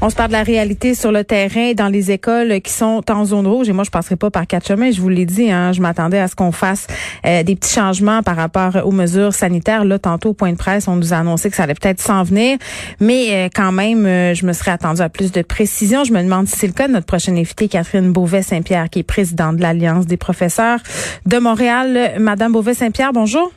On se parle de la réalité sur le terrain dans les écoles qui sont en zone rouge. Et moi, je passerai pas par quatre chemins. Je vous l'ai dit, hein, je m'attendais à ce qu'on fasse euh, des petits changements par rapport aux mesures sanitaires. Là, tantôt au point de presse, on nous a annoncé que ça allait peut-être s'en venir, mais euh, quand même, euh, je me serais attendue à plus de précision. Je me demande si c'est le cas notre prochaine invitée, Catherine Beauvais-Saint-Pierre, qui est présidente de l'Alliance des professeurs de Montréal. Madame Beauvais-Saint-Pierre, bonjour.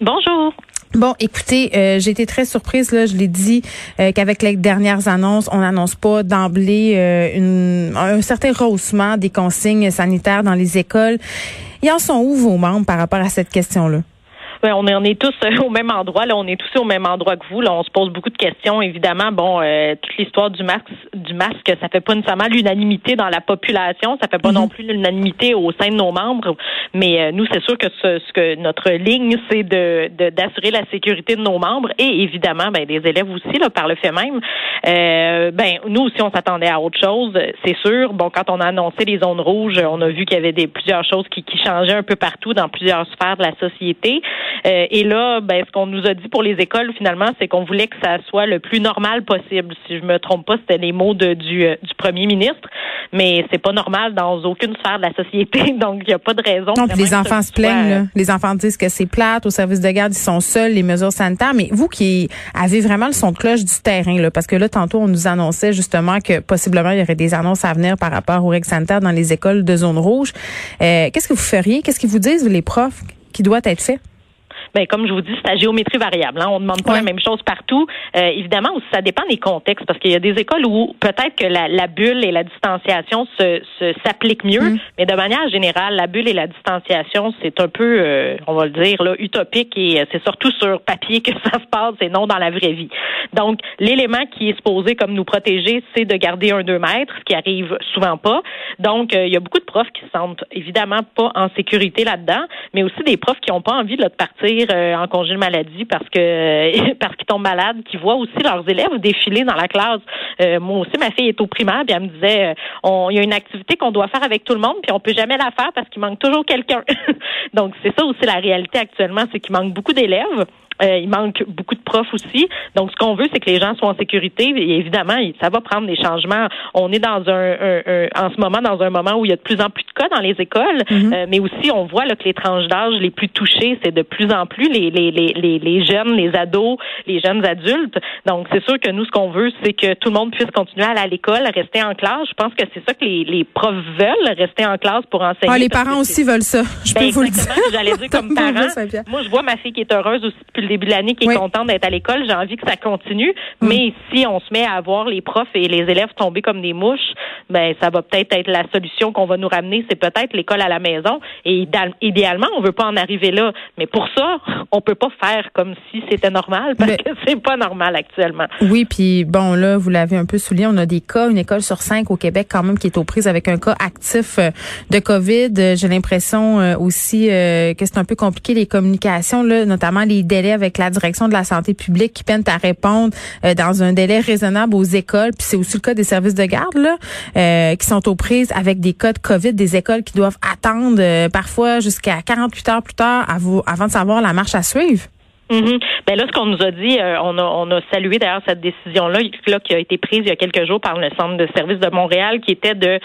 Bonjour. Bon, écoutez, euh, j'ai été très surprise, là, je l'ai dit, euh, qu'avec les dernières annonces, on n'annonce pas d'emblée euh, un certain rehaussement des consignes sanitaires dans les écoles. Ils en sont où vos membres par rapport à cette question-là? Ben, on, est, on est tous euh, au même endroit. Là, on est tous au même endroit que vous. Là, on se pose beaucoup de questions. Évidemment, bon, euh, toute l'histoire du masque, du masque, ça fait pas nécessairement l'unanimité dans la population. Ça fait pas non mhm. plus l'unanimité au sein de nos membres. Mais euh, nous, c'est sûr que ce, que notre ligne, c'est de d'assurer la sécurité de nos membres et évidemment, ben, des élèves aussi, là, par le fait même. ben, nous aussi, on s'attendait à autre chose, c'est sûr. Bon, quand on a annoncé les zones rouges, on a vu qu'il y avait des plusieurs choses qui, qui changeaient un peu partout dans plusieurs sphères de la société. Euh, et là, ben, ce qu'on nous a dit pour les écoles, finalement, c'est qu'on voulait que ça soit le plus normal possible. Si je me trompe pas, c'était les mots de, du, euh, du premier ministre. Mais c'est pas normal dans aucune sphère de la société, donc il n'y a pas de raison. Donc, les enfants se plaignent. Les enfants disent que c'est plate. Au service de garde, ils sont seuls, les mesures sanitaires. Mais vous qui avez vraiment le son de cloche du terrain, là, parce que là, tantôt, on nous annonçait justement que possiblement, il y aurait des annonces à venir par rapport aux règles sanitaires dans les écoles de zone rouge. Euh, qu'est-ce que vous feriez? Qu'est-ce qu'ils vous disent, les profs, qui doit être fait? Ben comme je vous dis, c'est à géométrie variable. Hein. On ne demande pas la même chose partout. Euh, évidemment, ça dépend des contextes, parce qu'il y a des écoles où peut-être que la, la, bulle et la distanciation se, se s'appliquent mieux, mm. mais de manière générale, la bulle et la distanciation, c'est un peu, euh, on va le dire, là, utopique et euh, c'est surtout sur papier que ça se passe et non dans la vraie vie. Donc, l'élément qui est supposé comme nous protéger, c'est de garder un deux mètres, ce qui arrive souvent pas. Donc, il y a beaucoup de profs qui se sentent évidemment pas en sécurité là-dedans, mais aussi des profs qui n'ont pas envie de partir euh, en congé de maladie parce que parce qu'ils tombent malades, qui voient aussi leurs élèves défiler dans la classe. Euh, moi aussi, ma fille est au primaire, puis elle me disait, euh, il y a une activité qu'on doit faire avec tout le monde, puis on peut jamais la faire parce qu'il manque toujours quelqu'un. Donc c'est ça aussi la réalité actuellement, c'est qu'il manque beaucoup d'élèves. Euh, il manque beaucoup de profs aussi. Donc, ce qu'on veut, c'est que les gens soient en sécurité. Et évidemment, ça va prendre des changements. On est dans un, en ce moment dans un moment où il y a de plus en plus de cas dans les écoles, mhm. euh, mais aussi on voit là, que les tranches d'âge les plus touchées, c'est de plus en plus les, les, les, les, jeunes, les ados, les jeunes adultes. Donc, c'est sûr que nous, ce qu'on veut, c'est que tout le monde puisse continuer à aller à l'école, rester en classe. Je pense que c'est ça que les, les profs veulent, rester en classe pour enseigner. Ah, les parents aussi veulent ça. Je ben, peux vous le dire. J'allais dire comme parent. Moi, je vois ma fille qui est heureuse aussi depuis le début de l'année, qui est contente d'être à l'école. J'ai envie que ça continue. Mm. Mais si on se met à voir les profs et les élèves tomber comme des mouches, ben ça va peut-être être la solution qu'on va nous ramener. C'est peut-être l'école à la maison. Et idéalement, on veut pas en arriver là. Mais pour ça, on peut pas faire comme si c'était normal parce que c'est pas normal actuellement. Oui, puis bon là, vous l'avez un peu souligné, on a des cas, une école sur cinq au Québec quand même qui est aux prises avec un cas actif euh, de COVID. J'ai l'impression euh, aussi euh, que c'est un peu compliqué les communications là, notamment les délais avec la direction de la santé publique qui peinent à répondre euh, dans un délai raisonnable aux écoles. Puis c'est aussi le cas des services de garde là, euh, qui sont aux prises avec des cas de COVID, des écoles qui doivent attendre euh, parfois jusqu'à 48 heures plus tard avant de savoir la marche à suivre. Mm Ben là, ce qu'on nous a dit, euh, on, a, on a salué d'ailleurs cette décision-là là, qui a été prise il y a quelques jours par le Centre de services de Montréal, qui était de,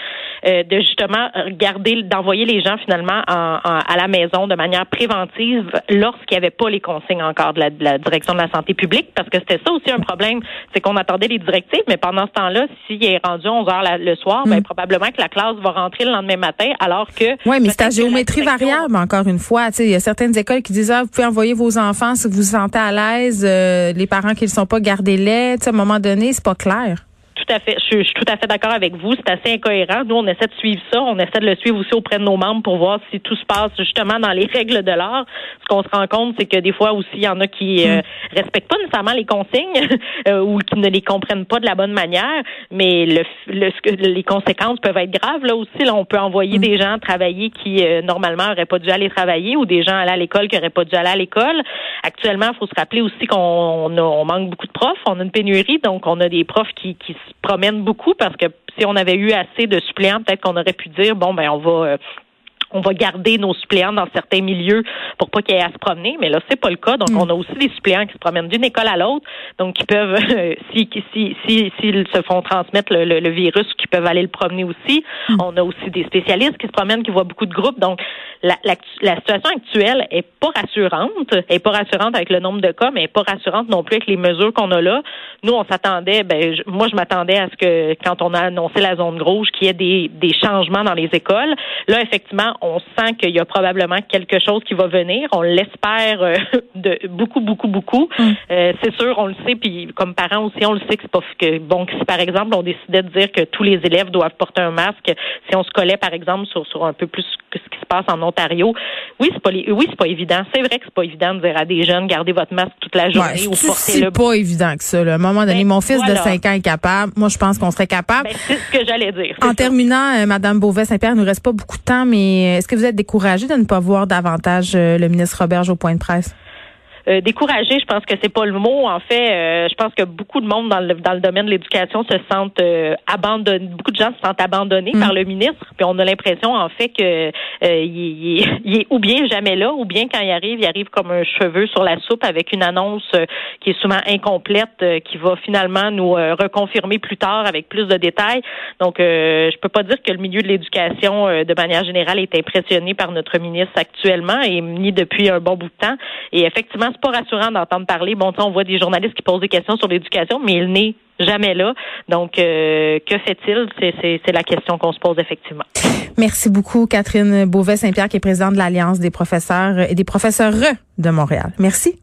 euh, de justement garder, d'envoyer les gens finalement en, à la maison de manière préventive lorsqu'il n'y avait pas les consignes encore de la, de la, direction de la santé publique, parce que c'était ça aussi un problème, c'est qu'on attendait les directives, mais pendant ce temps-là, s'il est rendu 11 heures le soir, ben, mm. probablement que la classe va rentrer le lendemain matin, alors que... Oui, mais c'est à géométrie variable, encore une fois. Il y a certaines écoles qui disent, ah, vous pouvez envoyer vos enfants si vous vous sentez à l'aise, euh, les parents qui ne sont pas, gardés les À un moment donné, c'est pas clair. Tout à fait. Je, suis tout à fait d'accord avec vous. C'est assez incohérent. Nous, on essaie de suivre ça. On essaie de le suivre aussi auprès de nos membres pour voir si tout se passe justement dans les règles de l'art. Ce qu'on se rend compte, c'est que des fois aussi, il y en a qui euh, mm. respectent pas nécessairement les consignes euh, ou qui ne les comprennent pas de la bonne manière. Mais le, les conséquences peuvent être graves là aussi. Là, on peut envoyer mm. des gens travailler qui euh, normalement auraient pas dû aller travailler ou des gens aller à l'école qui auraient pas dû aller à l'école. Actuellement, il faut se rappeler aussi qu'on on manque beaucoup de profs. On a une pénurie, donc on a des profs qui, qui promènent beaucoup parce que si on avait eu assez de suppléants, peut-être qu'on aurait pu dire bon ben on va euh, on va garder nos suppléants dans certains milieux pour pas qu'ils aient à se promener, mais là c'est pas le cas. Donc mm. on a aussi des suppléants qui se promènent d'une école à l'autre, donc qui peuvent si si si s'ils se font transmettre le, virus, qui peuvent aller le promener aussi. Mm. On a aussi des spécialistes qui se promènent, qui voient beaucoup de groupes. Donc la, la, la situation actuelle est pas rassurante, est pas rassurante avec le nombre de cas, mais est pas rassurante non plus avec les mesures qu'on a là. Nous on s'attendait, ben moi je m'attendais à ce que quand on a annoncé la zone rouge, qu'il y ait des des changements dans les écoles. Là effectivement on sent qu'il y a probablement quelque chose qui va venir. On l'espère euh, de beaucoup, beaucoup, beaucoup. Mm. Euh, c'est sûr, on le sait, puis comme parents aussi, on le sait que c'est pas que bon, si par exemple on décidait de dire que tous les élèves doivent porter un masque, si on se collait par exemple sur, sur un peu plus que ce qui se passe en Ontario, oui, c'est pas oui, c'est pas évident. C'est vrai que c'est pas évident de dire à des jeunes gardez votre masque toute la journée ou portez-le. C'est pas évident que ça. À un moment donné, ben, mon fils de 5 ans est capable. Moi, je pense qu'on serait capable. Ben, c'est ce que j'allais dire. En terminant, euh, Madame Beauvais-Saint-Pierre, il nous reste pas beaucoup de temps, mais est-ce que vous êtes découragé de ne pas voir davantage euh, le ministre Roberge au point de presse? Euh, découragé, je pense que c'est pas le mot. En fait, euh, je pense que beaucoup de monde dans le, dans le domaine de l'éducation se sentent euh, abandonnés. Beaucoup de gens se sentent abandonnés mm. par le ministre. Puis on a l'impression, en fait, que il, il, est ou bien jamais là, ou bien quand il arrive, il arrive comme un cheveu sur la soupe avec une annonce qui est souvent incomplète, qui va finalement nous reconfirmer plus tard avec plus de détails. Donc, je peux pas dire que le milieu de l'éducation, de manière générale, est impressionné par notre ministre actuellement et ni depuis un bon bout de temps. Et effectivement, pas rassurant d'entendre parler. Bon, on voit des journalistes qui posent des questions sur l'éducation, mais il n'est jamais là. Donc, euh, que fait-il? C'est la question qu'on se pose effectivement. Merci beaucoup, Catherine Beauvais-Saint-Pierre, qui est présidente de l'Alliance des professeurs et des professeurs de Montréal. Merci.